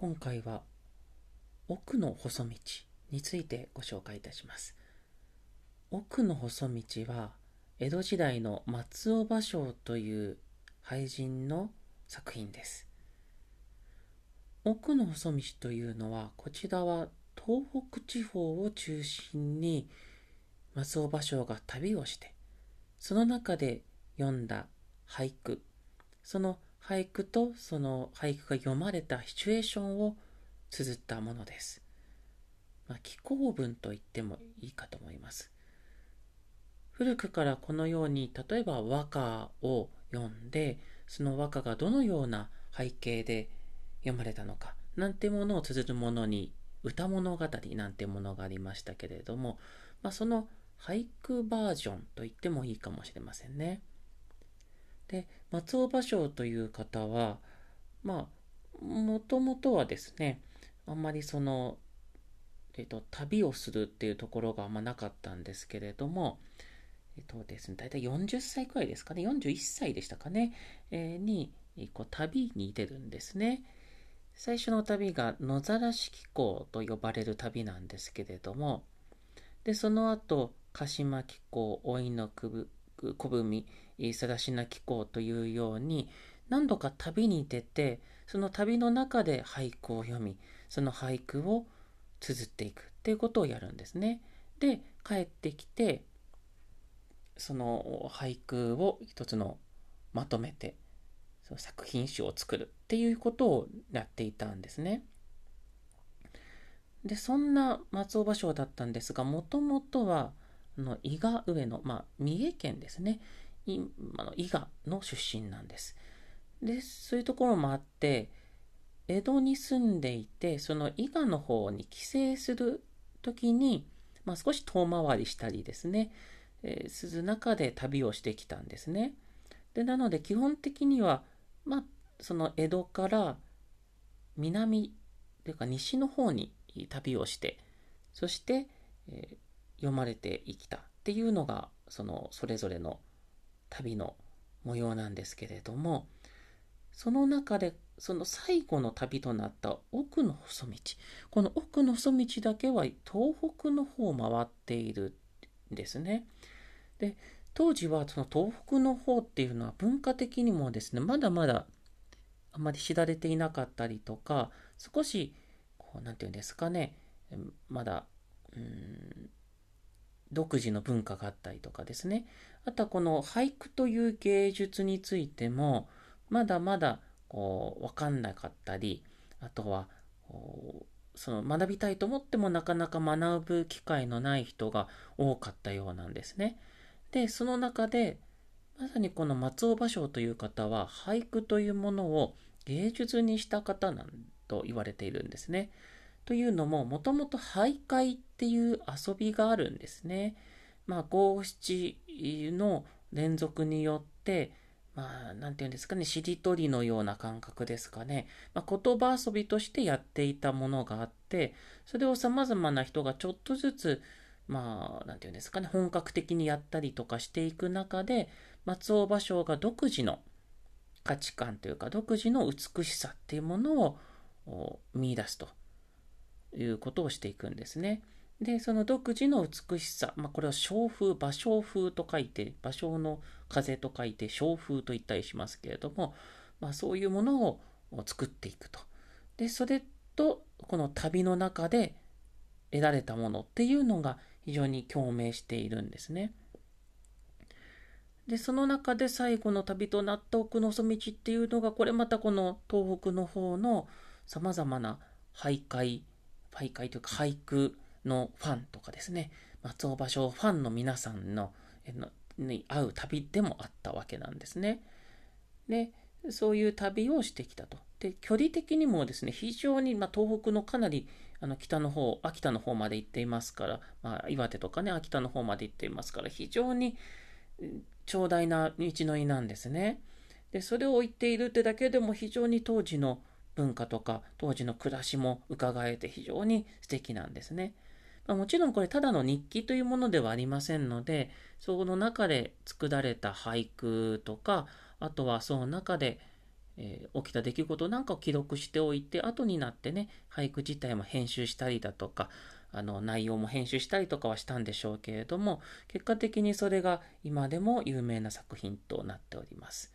今回は奥の細道についてご紹介いたします。奥の細道は江戸時代の松尾芭蕉という俳人の作品です。奥の細道というのはこちらは東北地方を中心に松尾芭蕉が旅をしてその中で読んだ俳句その俳句とその俳句が読まれたシチュエーションを綴ったものです。まあ、気候文と言ってもいいかと思います。古くからこのように例えば和歌を読んでその和歌がどのような背景で読まれたのかなんてものを綴るものに歌物語なんてものがありましたけれども、まあ、その俳句バージョンと言ってもいいかもしれませんね。で松尾芭蕉という方はまあもともとはですねあんまりその、えっと、旅をするっていうところがあんまなかったんですけれども、えっとですね、大体40歳くらいですかね41歳でしたかね、えー、にこう旅に出るんですね。最初の旅が野ざらし紀行と呼ばれる旅なんですけれどもでその後鹿島紀行老いの小文さらしな紀行というように何度か旅に出てその旅の中で俳句を読みその俳句を綴っていくっていうことをやるんですね。で帰ってきてその俳句を一つのまとめてその作品集を作るっていうことをやっていたんですね。でそんな松尾芭蕉だったんですがもともとはの伊賀上野、まあ、三重県ですね伊賀の出身なんです。でそういうところもあって江戸に住んでいてその伊賀の方に帰省する時に、まあ、少し遠回りしたりですね、えー、する中で旅をしてきたんですね。でなので基本的には、まあ、その江戸から南というか西の方に旅をしてそして、えー、読まれてきたっていうのがそのそれぞれの旅の模様なんですけれどもその中でその最後の旅となった奥の細道この奥の細道だけは東北の方を回っているんですね。で当時はその東北の方っていうのは文化的にもですねまだまだあまり知られていなかったりとか少しこう何て言うんですかねまだうん独自の文化があったりとかですねあとはこの俳句という芸術についてもまだまだこう分かんなかったりあとはその学びたいと思ってもなかなか学ぶ機会のない人が多かったようなんですね。でその中でまさにこの松尾芭蕉という方は俳句というものを芸術にした方なんと言われているんですね。というのももともと俳諧っていう遊びがあるんですね。まあ五七の連続によってまあ、なんていうんですかね、しりとりのような感覚ですかね、まあ、言葉遊びとしてやっていたものがあって、それを様々な人がちょっとずつ、まあ、なんていうんですかね、本格的にやったりとかしていく中で、松尾芭蕉が独自の価値観というか、独自の美しさっていうものを見出すということをしていくんですね。で、その独自の美しさ、まあ、これは小風、芭蕉風と書いて、芭蕉の風と書いて小風と言ったりしますけれども、まあ、そういうものを作っていくと。で、それと、この旅の中で得られたものっていうのが非常に共鳴しているんですね。で、その中で最後の旅となった奥の細道っていうのが、これまたこの東北の方のさまざまな俳諧、俳諧というか俳句、のファンとかですね、松尾芭蕉ファンの皆さんのに会う旅でもあったわけなんですね。で、そういう旅をしてきたと。で、距離的にもですね、非常に、まあ、東北のかなりあの北の方、秋田の方まで行っていますから、まあ、岩手とかね、秋田の方まで行っていますから、非常に長大な道のりなんですね。で、それを言っているってだけでも非常に当時の文化とか当時の暮らしも伺えて非常に素敵なんですね。まあ、もちろんこれただの日記というものではありませんので、その中で作られた俳句とか、あとはその中でえー、起きた出来事なんかを記録しておいて、後になってね、俳句自体も編集したりだとか、あの、内容も編集したりとかはしたんでしょうけれども、結果的にそれが今でも有名な作品となっております。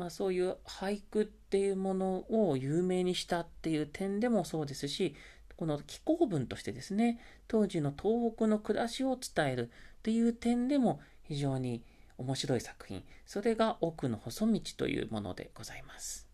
まあそういう俳句っていうものを有名にしたっていう点でもそうですし、この紀行文としてですね、当時の東北の暮らしを伝えるっていう点でも非常に面白い作品。それが奥の細道というものでございます。